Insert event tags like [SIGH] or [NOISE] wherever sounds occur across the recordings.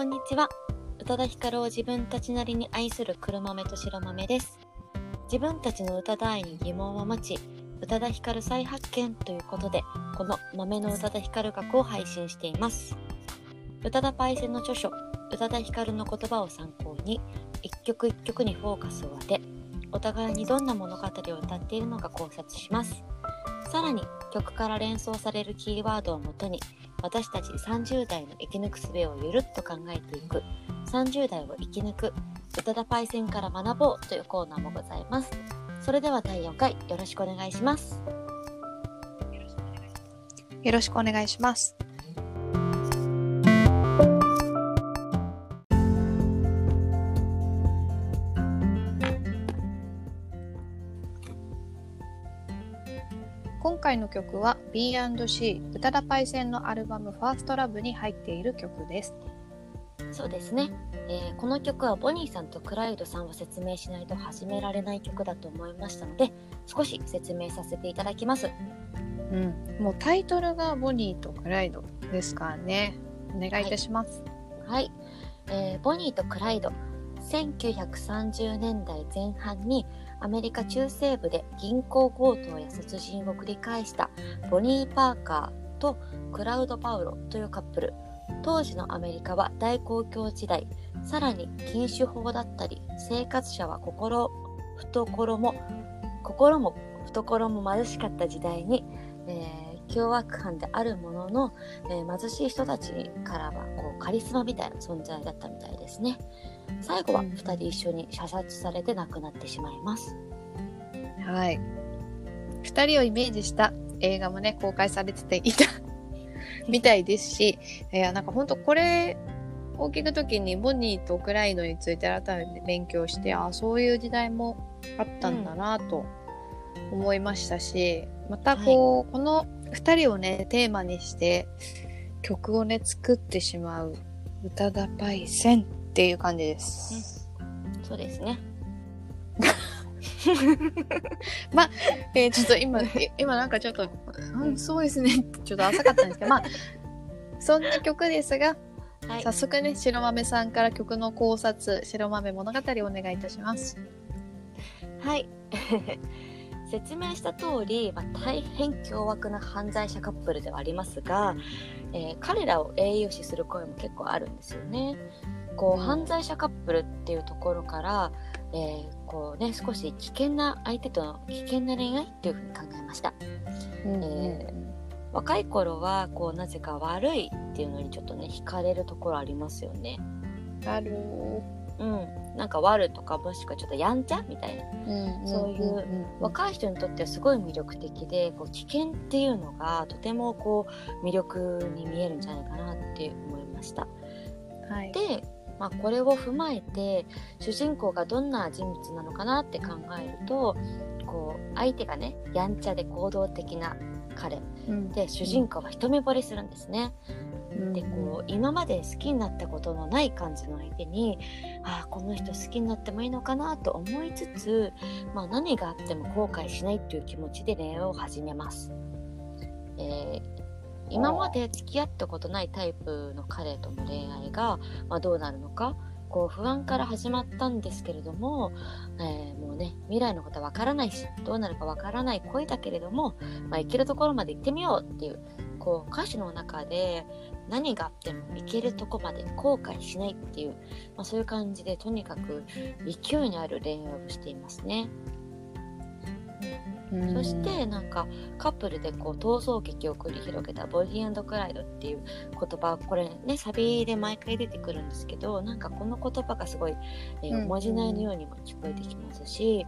こんにちは。宇多田ヒカルを自分たちなりに愛する黒豆と白豆です。自分たちの宇多田愛に疑問を持ち宇多田ヒカル再発見ということでこの豆の宇多田ヒカル学を配信しています。宇多田パイセンの著書宇多田ヒカルの言葉を参考に一曲一曲にフォーカスを当てお互いにどんな物語を歌っているのか考察します。さらに曲から連想されるキーワードをもとに私たち30代の生き抜く術をゆるっと考えていく。30代を生き抜く。宇多田パイセンから学ぼうというコーナーもございます。それでは第4回よろしくお願いします。よろしくお願いします。回の曲は B&C 宇多田パイセンのアルバム「ファーストラブに入っている曲です。そうですね、えーこの曲はボニーさんとクライドさんを説明しないと始められない曲だと思いましたので少し説明させていただきますうん、もうタイトルがボニーとクライドですからね。お願いいたします。はい、えーボニーとクライド1930年代前半にアメリカ中西部で銀行強盗や殺人を繰り返したボニー・パーカーとクラウド・パウロというカップル。当時のアメリカは大公共時代さらに禁酒法だったり生活者は心懐も心も懐も貧しかった時代に、えー凶悪犯であるものの、えー貧しい人たちからはこうカリスマみたいな存在だったみたいですね最後は2人一緒に射殺されて亡くなってしまいます。はい。二人をイメージした映画もね、公開されてていた [LAUGHS] みたいですし、いや、なんか本当これを聞くときにボニーとクライドについて改めて勉強して、あそういう時代もあったんだなと思いましたし、またこう、この二人をね、テーマにして曲をね、作ってしまう宇多田パイセンっていう感じです。そうですね [LAUGHS] えーちょっと今、え今なんかちょっと、うん、そうですね。ちょっと浅かったんですけど、まあ、そんな曲ですが、はい早速ね、白豆さんから曲の考察、白豆物語をお願いいたします。はい [LAUGHS] 説明した通り、まあ、大変凶悪な犯罪者カップルではありますが、えー彼らを英雄視する声も結構あるんですよね。こううん犯罪者カップルっていうところから、えーこうね、少し危険な相手との危険な恋愛っていうふうに考えました。うんえ若い頃はこうなぜか悪いっていうのにちょっとね惹かれるところありますよね。ある。うん、なんか悪とかもしくはちょっとやんちゃ？みたいなうんそういう若い人にとってはすごい魅力的でこう危険っていうのがとてもこう魅力に見えるんじゃないかなって思いました。はい。で、まあ、これを踏まえて主人公がどんな人物なのかなって考えるとこう相手がねやんちゃで行動的な彼うんで主人公は一目惚れするんですね。うんでこう今まで好きになったことのない感じの相手にああこの人好きになってもいいのかなと思いつつ、まあ、何があっても後悔しないっていう気持ちで恋愛を始めます。えー今まで付き合ったことないタイプの彼との恋愛が、まあ、どうなるのかこう不安から始まったんですけれども、えーもうね未来のことはわからないしどうなるかわからない恋だけれども、まあ、行けるところまで行ってみようっていうこう歌詞の中で何があっても行けるとこまで後悔しないっていう、まあ、そういう感じでとにかく勢いのある恋愛をしていますね。うん。そしてなんかカップルでこう逃走劇を繰り広げたボディークライドっていう言葉これねサビで毎回出てくるんですけどなんかこの言葉がすごい、えーうんおまじないのようにも聞こえてきますし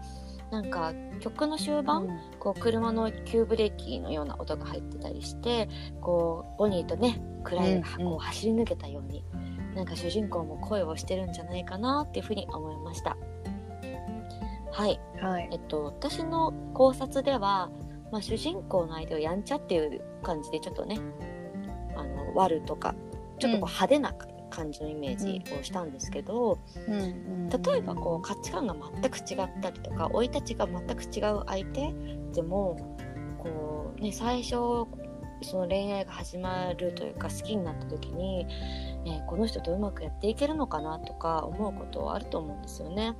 なんか曲の終盤、こう車の急ブレーキのような音が入ってたりしてこうボニーとねクライがうんうん。こう走り抜けたように、なんか主人公も恋をしてるんじゃないかなっていうふうに思いました。はい、はい。え。っと、私の考察では、まあ、主人公の相手をやんちゃっていう感じでちょっとねあの悪とかちょっとこう派手な感じのイメージをしたんですけど、例えばこう価値観が全く違ったりとか生い立ちが全く違う相手でもこう、ね、最初その恋愛が始まるというか好きになった時に、えーこの人とうまくやっていけるのかなとか思うことはあると思うんですよね。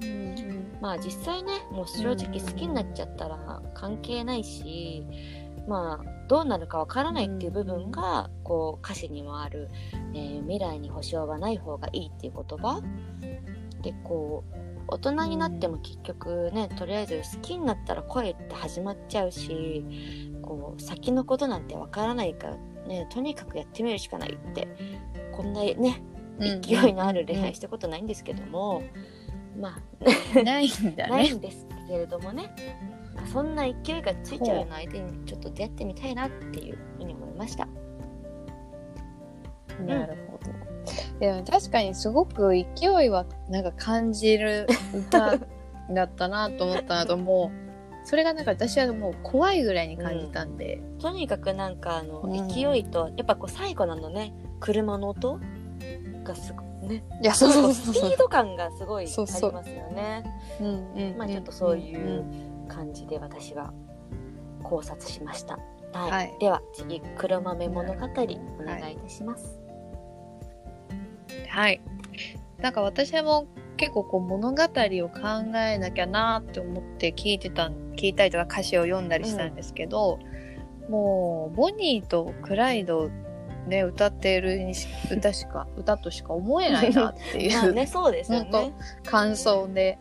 まあ実際ねもう正直好きになっちゃったら関係ないし、まあどうなるかわからないっていう部分がこう歌詞にもある、えー未来に保証はない方がいいっていう言葉でこう大人になっても結局ねとりあえず好きになったら恋って始まっちゃうしこう先のことなんてわからないからねとにかくやってみるしかないってこんなね勢いのある恋愛したことないんですけども、まあないんだね。ないんですけれどもね。そんな勢いがついちゃうような相手にちょっと出会ってみたいなっていうふうに思いました。なるほど。でも確かにすごく勢いはなんか感じる歌だったなと思ったなと [LAUGHS] もうそれがなんか私はもう怖いぐらいに感じたんで、とにかくなんかあの、うん。勢いとやっぱこう最後なのね車の音がすごいねいやそうそうそうそうスピード感がすごいありそうそうますよね。うんうんまあちょっとそういううん感じで私は考察しました。はい。はいでは次黒豆物語お願いいたします。はいなんか私も結構こう物語を考えなきゃなって思って聞いてた聞いたりとか歌詞を読んだりしたんですけど、もうボニーとクライドね歌っているにし歌しか [LAUGHS] 歌としか思えないなっていまあうねそうですね。感想で。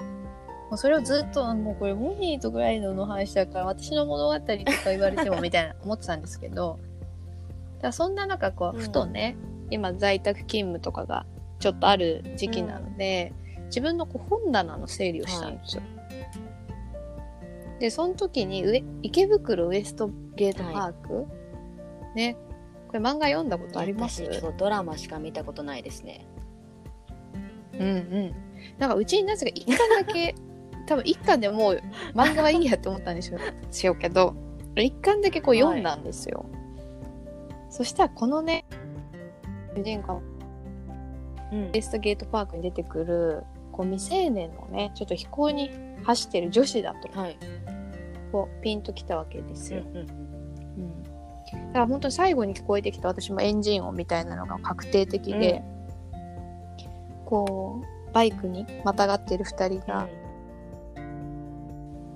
もうそれをずっと、もうこれ、ボニーとクライドの話だから、私の物語とか言われてもみたいな思ってたんですけど、だそんな中、こう、うんふとね、今在宅勤務とかがちょっとある時期なので、自分のこう本棚の整理をしたんですよ。で、その時に上、池袋ウエストゲートパーク、ね、これ漫画読んだことあります？私ちょっとドラマしか見たことないですね。うんうん。なんかうちになぜか一巻だけ、[LAUGHS] 多分一巻でもう漫画はいいやって思ったんでしょしようけど、一巻だけこう読んだんですよ。そしたらこのね、主人公うんウエストゲートパークに出てくる、こう未成年のね、ちょっと飛行に走ってる女子だと、はい。こうピンときたわけですよ。うんうんうんだから本当に最後に聞こえてきた私もエンジン音みたいなのが確定的で、こうバイクにまたがってる2人が、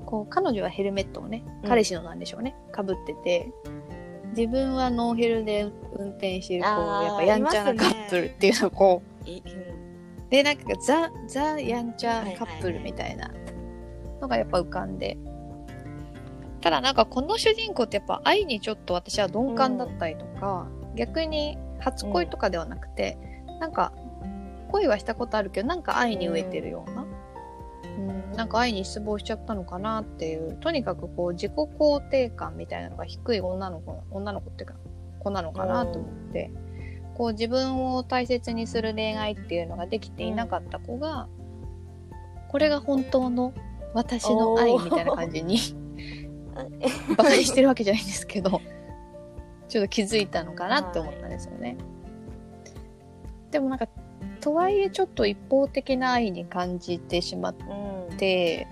こう彼女はヘルメットをねうん。彼氏のなんでしょうねかぶってて自分はノーヘルで運転してるこうやっぱやんちゃないカップルっていうのをこういうん。でなんかザ・ザ・やんちゃカップルみたいなのがやっぱ浮かんで、ただなんかこの主人公ってやっぱ愛にちょっと私は鈍感だったりとか、逆に初恋とかではなくて、なんか恋はしたことあるけどなんか愛に飢えてるような、うん、なんか愛に失望しちゃったのかなっていうとにかくこう自己肯定感みたいなのが低い女の子女の子っていうか子なのかなと思って。こう自分を大切にする恋愛っていうのができていなかった子が、これが本当の私の愛みたいな感じに [LAUGHS] バカにしてるわけじゃないんですけどちょっと気づいたのかなって思ったんですよね。でもなんかとはいえちょっと一方的な愛に感じてしまっうんて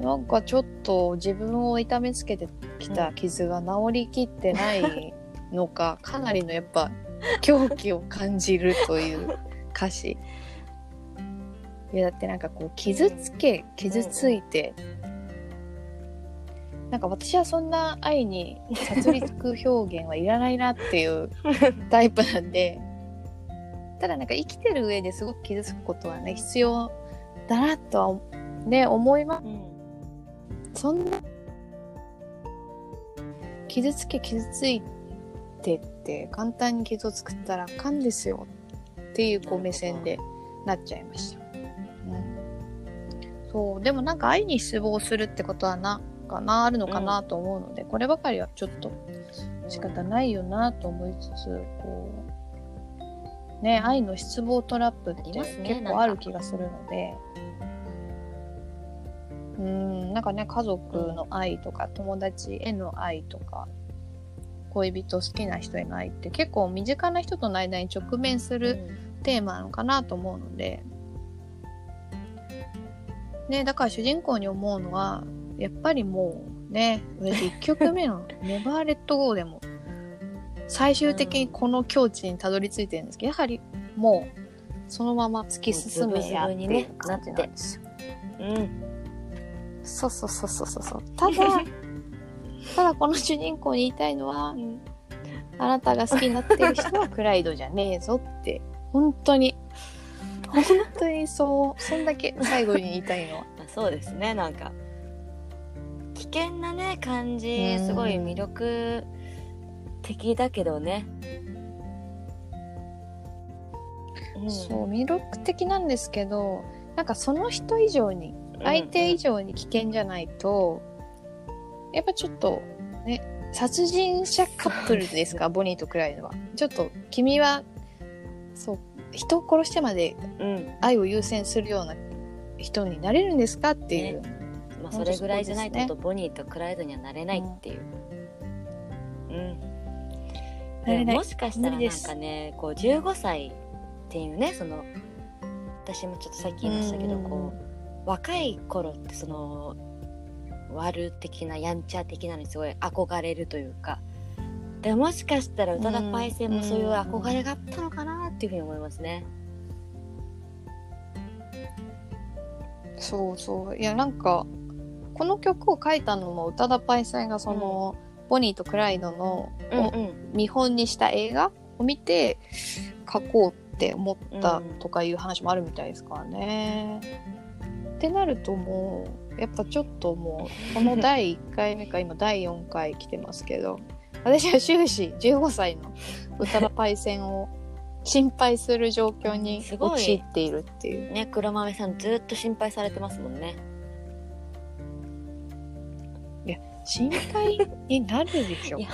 なんかちょっと自分を痛めつけてきた傷が治りきってないのか、かなりのやっぱ狂気を感じるという歌詞。いやだってなんかこう傷つけ傷ついて、なんか私はそんな愛に殺戮表現はいらないなっていう [LAUGHS] タイプなんでただなんか生きてる上ですごく傷つくことはね必要だなとはね思います。うん。そんな傷つけ傷ついてって簡単に傷を作ったらあかんですよっていうこう目線でなっちゃいました。うん、そうでもなんか愛に失望するってことはなかなあるのかなと思うので、こればかりはちょっと仕方ないよなと思いつつこうね愛の失望トラップって結構ある気がするので。うんなんかね家族の愛とか友達への愛とか恋人好きな人への愛って結構身近な人との間に直面するテーマなのかなと思うので、ね、だから主人公に思うのはやっぱりもうね私1曲目の「ネバーレットゴーでも最終的にこの境地にたどり着いてるんですけど、やはりもうそのまま突き進めやっていう感じなんですよ。うん。そうそうそうそうそう。ただ、ただこの主人公に言いたいのは、あなたが好きになってる人はクライドじゃねえぞって、本当に、本当にそう、そん。だけ最後に言いたいのは。そうですねなん。か危険なね感じうん。すごい魅力的だけどね、うん。そう、魅力的なんですけど、なんかその人以上に、相手以上に危険じゃないと、やっぱちょっと、ね、殺人者カップルですか、ボニーとクライドは。ちょっと、君は、そう、人を殺してまでうん。うん愛を優先するような人になれるんですか？っていう。まあ、それぐらいじゃないと,、ボニーとクライドにはなれないっていう。うん。もしかしたらなんかね、こう15歳っていうね、その、私もちょっとさっき言いましたけど、うんこう、若い頃ってその、悪的な、やんちゃ的なのにすごい憧れるというか、でもしかしたら宇多田パイセンもそういう憧れがあったのかなっていうふうに思いますね。そうそう。いや、なんか、この曲を書いたのも宇多田パイセンがその、ボニーとクライドの、うん。見本にした映画を見て書こうって思ったとかいう話もあるみたいですからね。ってなるともうやっぱちょっともうこの第1回目か今第4回来てますけど私は終始15歳の宇多田パイセンを心配する状況に陥っているっていう。ね、黒豆さんずっと心配されてますもんね。心配になるでしょ。こ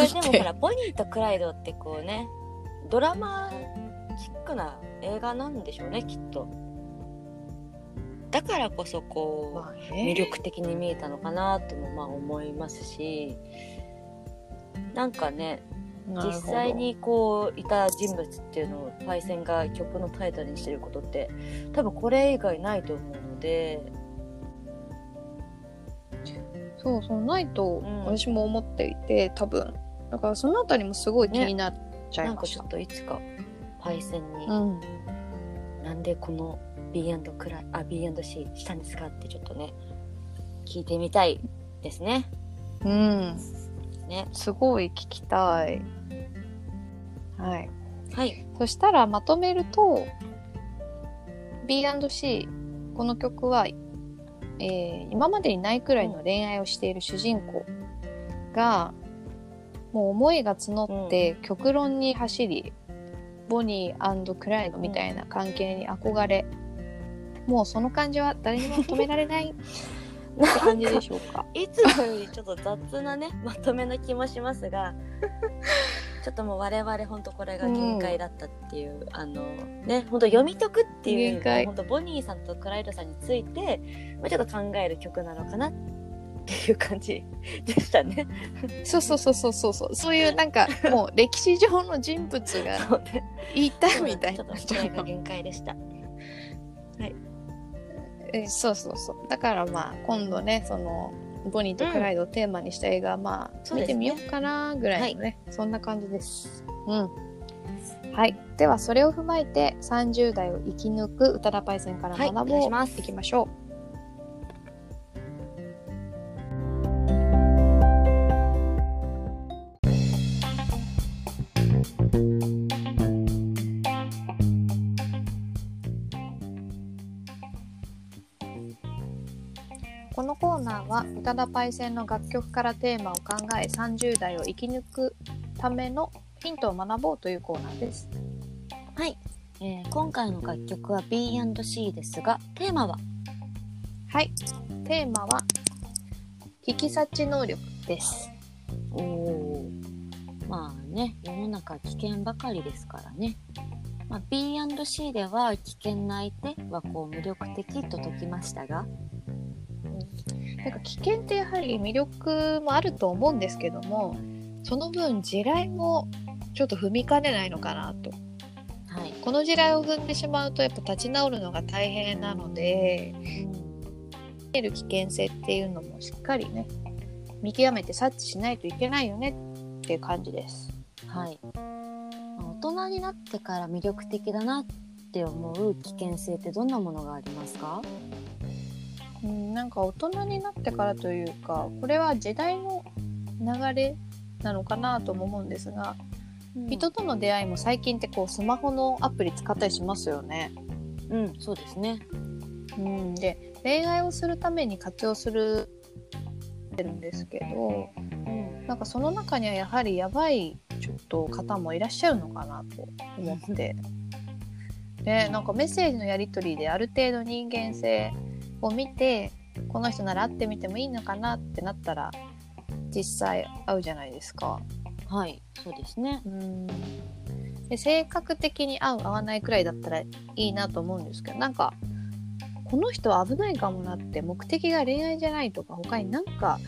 れでもほらボニーとクライドってこうねドラマチックな映画なんでしょうねきっと。だからこそこう、まあ魅ね、力的に見えたのかなともまあ思いますしなんかね実際にこういた人物っていうのをパイセンが曲のタイトルにしてることって多分これ以外ないと思うのでそうそうないとん私も思っていて、多分だからそのあたりもすごい気になっちゃいましたなんかちょっ。といつかパイセンにうんなんでこの B& クライあ B&C したんですかってちょっとね聞いてみたいですね。うん。ねすごい聞きたい。はい。はい。そしたらまとめると、B&C、この曲は、えー今までにないくらいの恋愛をしている主人公が、もう思いが募って極論に走り、ボニークライドみたいな関係に憧れ、もうその感じは誰にも止められない [LAUGHS] って感じでしょうか？いつもよりちょっと雑なねまとめの気もしますがちょっともう我々本当これが限界だったっていう、あのね本当読み解くっていう限界本当ボニーさんとクライドさんについて、まあ、ちょっと考える曲なのかなっていう感じでしたね。そ [LAUGHS] うそうそうそうそうそう。そういうなんかもう歴史上の人物が [LAUGHS] 言いたいみたいなちょっと。限界でした。えそうそうそう。だからまあ今度ね、そのボニーとクライドをテーマにした映画、まあ見てみようかなぐらいのね、そんな感じです。うん。はい。ではそれを踏まえて30代を生き抜く宇多田パイセンからはい学ぼう、お願いしますいきましょう。このコーナーは宇多田パイセンの楽曲からテーマを考え30代を生き抜くためのヒントを学ぼうというコーナーです。はい、えー今回の楽曲は B&C ですがテーマは？はい。テーマは、引き察知能力です。おおまあね世の中危険ばかりですからね、まあ、B&C では危険な相手はこう魅力的と解きましたがなんか危険ってやはり魅力もあると思うんですけども、その分地雷もちょっと踏みかねないのかなと。はい、この地雷を踏んでしまうとやっぱ立ち直るのが大変なので、見える危険性っていうのもしっかりね、見極めて察知しないといけないよねっていう感じです。はい。まあ大人になってから魅力的だなって思う危険性ってどんなものがありますか？うん、なんか大人になってからというかこれは時代の流れなのかなとも思うんですが、人との出会いも最近ってこうスマホのアプリ使ったりしますよね。うん、そうですね。うん、で恋愛をするために活用するってるんですけどうん、なんかその中にはやはりやばいちょっと方もいらっしゃるのかなと思って。[LAUGHS] でなんかメッセージのやり取りである程度人間性を見てこの人なら会ってみてもいいのかなってなったら実際会うじゃないですか。はい、そうですね。うんで性格的に合う合わないくらいだったらいいなと思うんですけどなんかこの人は危ないかもなって目的が恋愛じゃないとか他になんか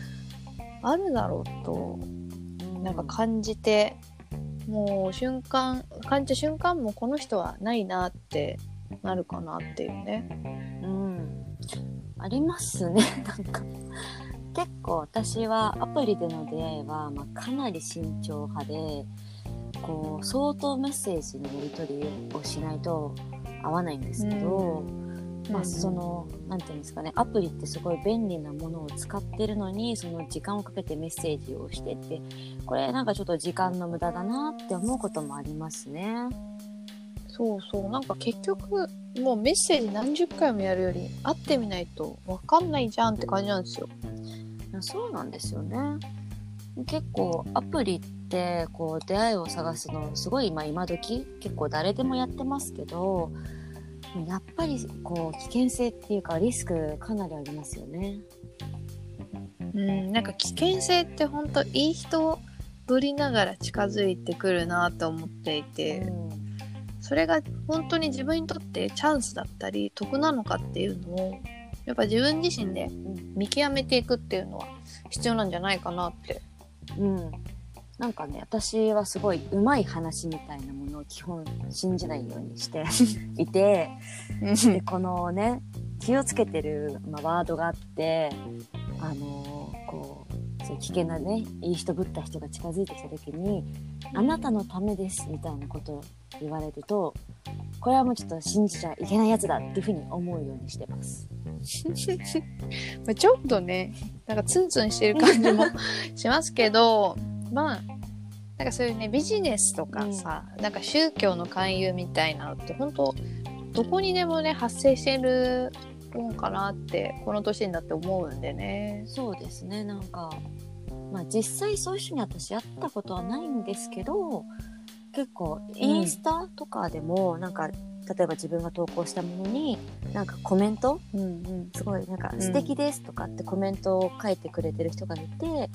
あるだろうとなんか感じてもう瞬間感じた瞬間もこの人はないなってなるかなっていうね。うん、ありますね。[LAUGHS] なんか結構私はアプリでの出会いは、まあ、かなり慎重派でこう相当メッセージのやり取りをしないと合わないんですけど、まあ、そのなんていうんですかねアプリってすごい便利なものを使ってるのにその時間をかけてメッセージをしてってこれなんかちょっと時間の無駄だなって思うこともありますね。そうそうなんか結局もうメッセージ何十回もやるより会ってみないと分かんないじゃんって感じなんですよ。いやそうなんですよね。結構アプリってこう出会いを探すのすごい今今時結構誰でもやってますけどやっぱりこう危険性っていうかリスクかなりありますよね。うん、なんか危険性って本当いい人ぶりながら近づいてくるなと思っていて、うんそれが本当に自分にとってチャンスだったり得なのかっていうのをやっぱ自分自身で見極めていくっていうのは必要なんじゃないかなって。うん、なんかね私はすごい上手い話みたいなものを基本信じないようにして [LAUGHS] いてでこのね気をつけてる、まあ、ワードがあってあのこうそう危険なねいい人ぶった人が近づいてきた時に「あなたのためです」みたいなことを言われるとこれはもうちょっと信じちゃいけないやつだっていうふうに思うようにしてます。[LAUGHS] まあちょっとねなんかツンツンしてる感じも [LAUGHS] しますけどまあなんかそういうねビジネスとかさ、なんか宗教の勧誘みたいなのって本当どこにでもね発生してるもんかなってこの年になって思うんでね。そうですねなんか、まあ、実際そういう人に私会ったことはないんですけど結構インスタとかでもなんか、例えば自分が投稿したものになんかコメントうんうん。すごいなんかうん素敵ですとかってコメントを書いてくれてる人がいて、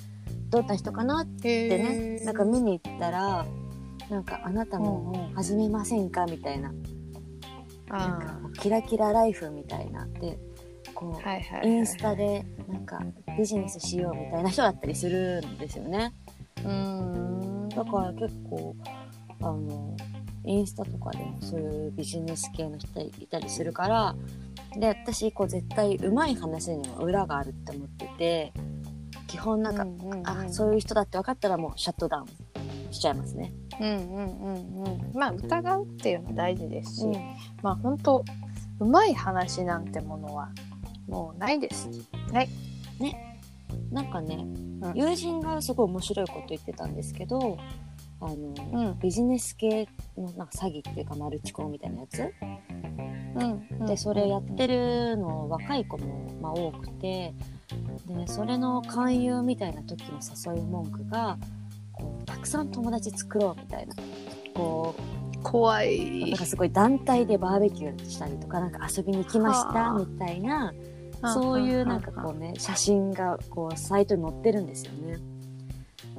どんな人かなってでねなんか見に行ったらなんかあなたも始めませんかみたいな。なんかキラキラライフみたいな。でこうあはいはいはい。インスタでなんかビジネスしようみたいな人だったりするんですよね。うーん。だから結構あのインスタとかでもそういうビジネス系の人いたりするからで私こう絶対うまい話には裏があるって思ってて基本なんか、うんうんうんあそういう人だって分かったらもうシャットダウンしちゃいますね。うんうんうんうん。まあ疑うっていうの大事ですし、うん。まあ本当うまい話なんてものはもうないです。はい。なんかね、ん。友人がすごい面白いこと言ってたんですけどあの、うん。ビジネス系のなんか詐欺っていうかマルチコンみたいなやつ？うん。でそれやってるの若い子も、まあ、多くてでそれの勧誘みたいな時の誘い文句がこうたくさん友達作ろうみたいな。こ怖うい。なんかすごい団体でバーベキューしたりとかなんか遊びに来ましたはあみたいなそういうなんかこうね写真がこうサイトに載ってるんですよね。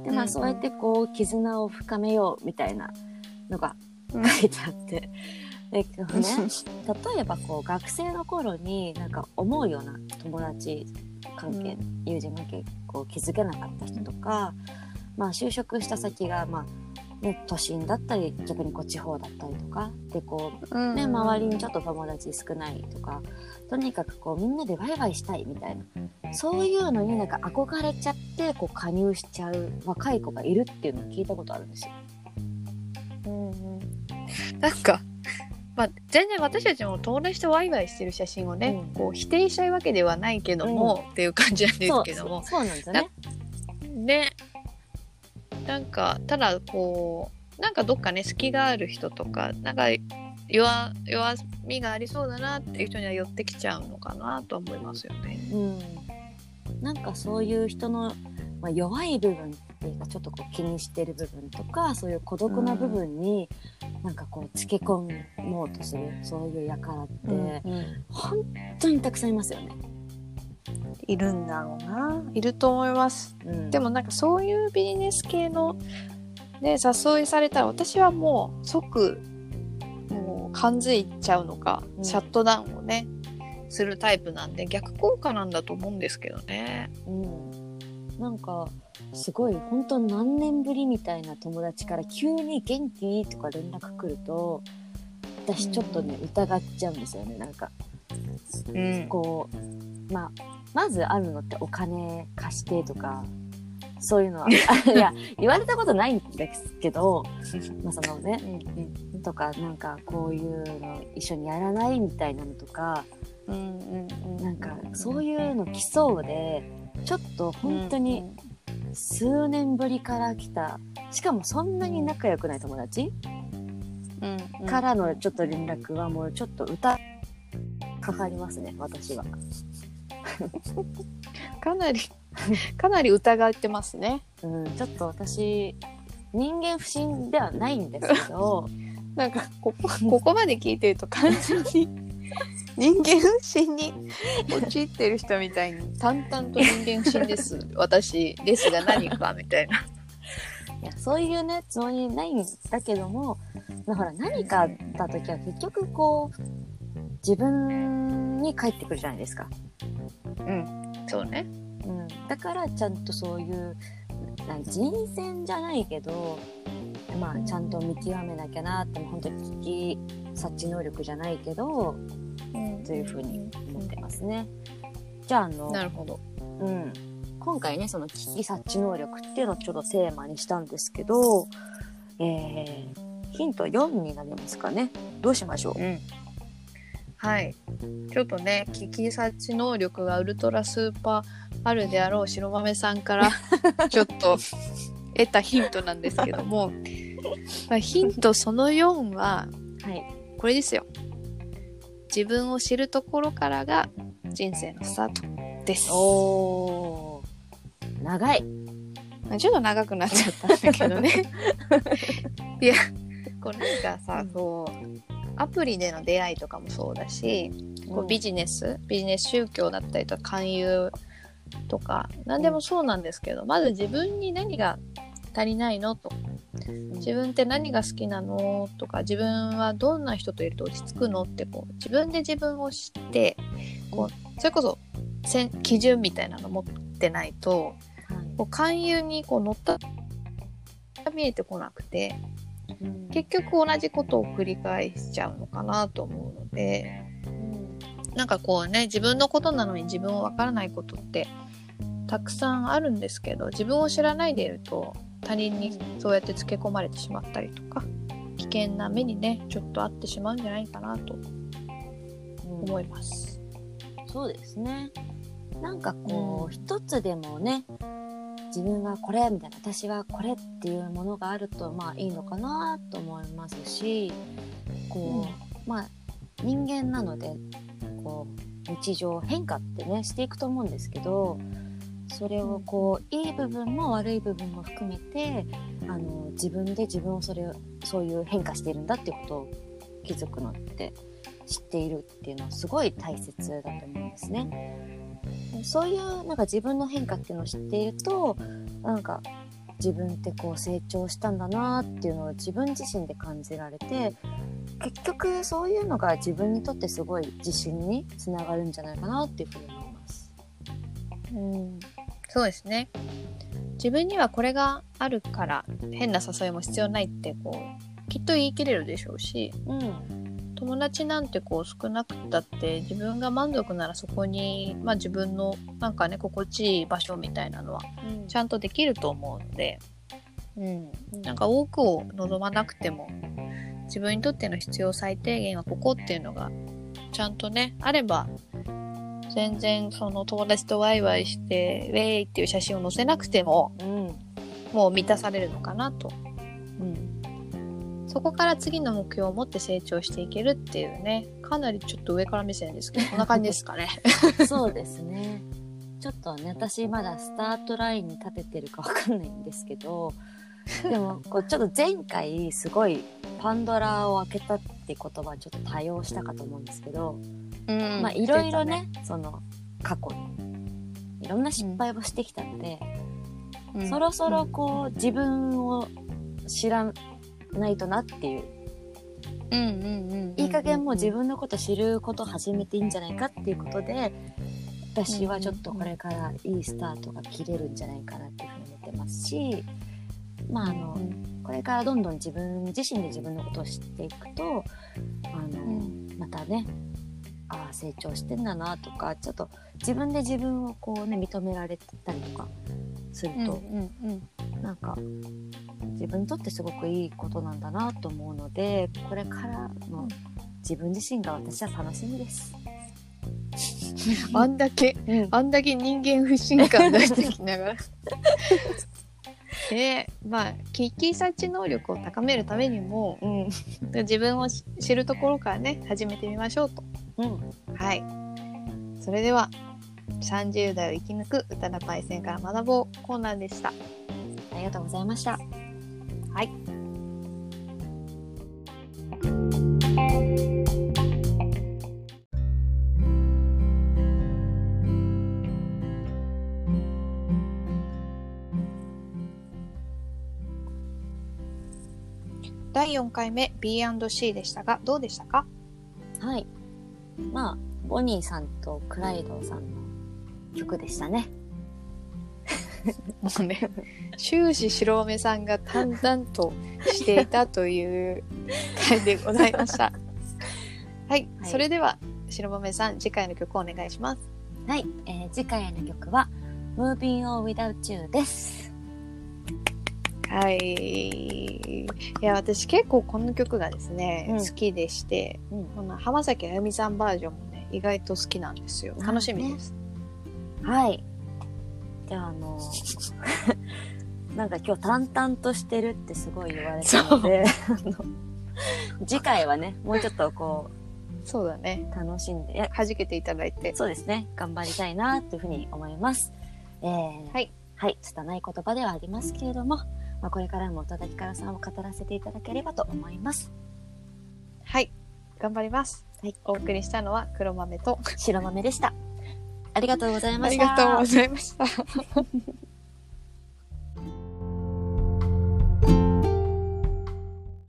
でまうん。あそうやってこう絆を深めようみたいなのがうん。書いてあって。[LAUGHS] でね、例えばこう学生の頃になんか思うような友達関係、友人関係こう築けなかった人とか、まあ、就職した先が、まあ、ね、都心だったり逆にこう地方だったりとかでこううんね、周りにちょっと友達少ないとかとにかくこうみんなでワイワイしたいみたいなそういうのになんか憧れちゃってこう加入しちゃう若い子がいるっていうのを聞いたことあるんですよ。うんうん。なんか、まあ、全然私たちも友達とワイワイしてる写真をね、うん。こう否定したいわけではないけども、っていう感じなんですけども。そうそうなんですよね。ねなんかただこうなんかどっかね隙がある人とかなんか弱弱みがありそうだなっていう人には寄ってきちゃうのかなと思いますよね。うん、なんかそういう人の、まあ、弱い部分っていうかちょっとこう気にしてる部分とかそういう孤独な部分に、なんかこうつけ込もうとするそういう輩って、本当にたくさんいますよね。いるんだろうないると思います。うん、でもなんかそういうビジネス系のね誘いされたら私はもう即もう感づいちゃうのか、うんシャットダウンをねするタイプなんで逆効果なんだと思うんですけどね。うん、なんかすごい本当何年ぶりみたいな友達から急に「元気?」とか連絡来ると私ちょっとね、疑っちゃうんですよねなんかうんこうまあまずあるのってお金貸してとかそういうのは [LAUGHS] いや言われたことないんですけど、まあそのね、とかなんかこういうの一緒にやらないみたいなのとかうんなんかそういうの来そうでちょっと本当に数年ぶりから来たしかもそんなに仲良くない友達からのちょっと連絡はもうちょっと歌かかりますね私は。[LAUGHS] かなり [LAUGHS] かなり疑ってますね。うん、ちょっと私人間不信ではないんですけど [LAUGHS] なんかここここまで聞いてると完全に人間不信に陥ってる人みたいに淡々と人間不信です私ですが何かみたいな。いやそういうねつもりないんだけども、まあ、ほら何かあった時は結局こう自分に返ってくるじゃないですか。うんそうね。うん、だからちゃんとそういうなん人選じゃないけど、まあ、ちゃんと見極めなきゃなって本当に聞き察知能力じゃないけどというふうに思ってますね。じゃああの、なるほど。うん、今回ねその聞き察知能力っていうのをちょっとテーマにしたんですけど、えー、ヒント4になりますかねどうしましょう？うん。はい。ちょっとね、聞き察知能力がウルトラスーパーあるであろう白豆さんから [LAUGHS] ちょっと得たヒントなんですけども、[LAUGHS] まあ、ヒントその4ははいこれですよ。自分を知るところからが人生のスタートです。おー長いまあちょっと長くなっちゃったんだけどね。[LAUGHS] いや、こうなんかさ、うんそう、アプリでの出会いとかもそうだし、こうビジネス、ビジネス宗教だったりとか勧誘とか、何でもそうなんですけど、まず自分に何が足りないのと。自分って何が好きなのとか自分はどんな人といると落ち着くのってこう自分で自分を知ってこうそれこそ基準みたいなの持ってないとはい。こう勧誘にこう乗った見えてこなくてうん結局同じことを繰り返しちゃうのかなと思うのでなんかこうね自分のことなのに自分をわからないことってたくさんあるんですけど自分を知らないでいると他人にそうやってつけ込まれてしまったりとか危険な目にねちょっとあってしまうんじゃないかなとうん思います。そうですね。なんかこう、一つでもね、自分はこれみたいな、私はこれっていうものがあると、まあいいのかなと思いますし、こう、まあ人間なので、こう、日常変化ってね、していくと思うんですけど、それをこう、いい部分も悪い部分も含めて、あの、自分で自分をそれを、そういう変化しているんだっていうことを気づくのって、知っているっていうのはすごい大切だと思うんですね。そういうなんか自分の変化っていうのを知っているとなんか自分ってこう成長したんだなっていうのを自分自身で感じられて結局そういうのが自分にとってすごい自信につながるんじゃないかなっていうふうに思います。うん、そうですね。自分にはこれがあるから変な誘いも必要ないってこうきっと言い切れるでしょうしうん友達なんてこう少なくたって自分が満足ならそこに、まあ、自分のなんかね心地いい場所みたいなのはうん。ちゃんとできると思うので、うん、なんか多くを望まなくても自分にとっての必要最低限はここっていうのがちゃんとねあれば全然その友達とワイワイしてウェイっていう写真を載せなくてもうん。もう満たされるのかなと。うんそこから次の目標を持って成長していけるっていうねかなりちょっと上から目線ですけど [LAUGHS] こんな感じですかね。そうですね。ちょっとね、私まだスタートラインに立ててるかわかんないんですけど、でも、こうちょっと前回すごいパンドラを開けたって言葉ちょっと多用したかと思うんですけど、うんまあいろいろね、その過去にいろんな失敗をしてきたので、うん。そろそろこう自分を知らないとなっていう、うんうんいい加減もう自分のこと知ることを始めていいんじゃないかっていうことで、私はちょっとこれからいいスタートが切れるんじゃないかなっていうふうに思ってますし、まああの、これからどんどん自分自身で自分のことを知っていくと、あの、うん。またね、ああ、成長してんだなとか、ちょっと自分で自分をこうね、認められたりとかするうんと、うんうんなんか、自分にとってすごくいいことなんだなと思うので、これからの自分自身が私は楽しみです。[LAUGHS] あんだけうん。あんだけ人間不信感出してきながら。で、[LAUGHS] まあ、危機察知能力を高めるためにも、うん。自分をし知るところからね、始めてみましょうと。うん。はい。それでは、30代を生き抜く歌田パイセンから学ぼうコーナーでした。ありがとうございました。はい。第4回目 B&C でしたが、どうでしたか？はい。まあ、ボニーさんとクライドさんの曲でしたね。[LAUGHS] もうね、終始白目さんが淡々としていたという回でございました。[LAUGHS] はい、はいそれでは白目さん、次回の曲をお願いします。はい。えー次回の曲は、Moving On Without You です。はい。いや、私結構この曲がですね、うん好きでして、うん。この浜崎あゆみさんバージョンもね、意外と好きなんですよ。楽しみです。はい。じゃあ、あの、[LAUGHS] なんか今日淡々としてるってすごい言われたので、次回はね、もうちょっとこそうだね。う、楽しんで、いや弾けていただいて。そうですね、頑張りたいなというふうに思います。えーはい。はい、拙い言葉ではありますけれども、まあ、これからも宇多田ヒカルさんを語らせていただければと思います。はい。頑張ります。はい。お送りしたのは黒豆と、白豆でした。ありがとうございましたあり。がとうございました。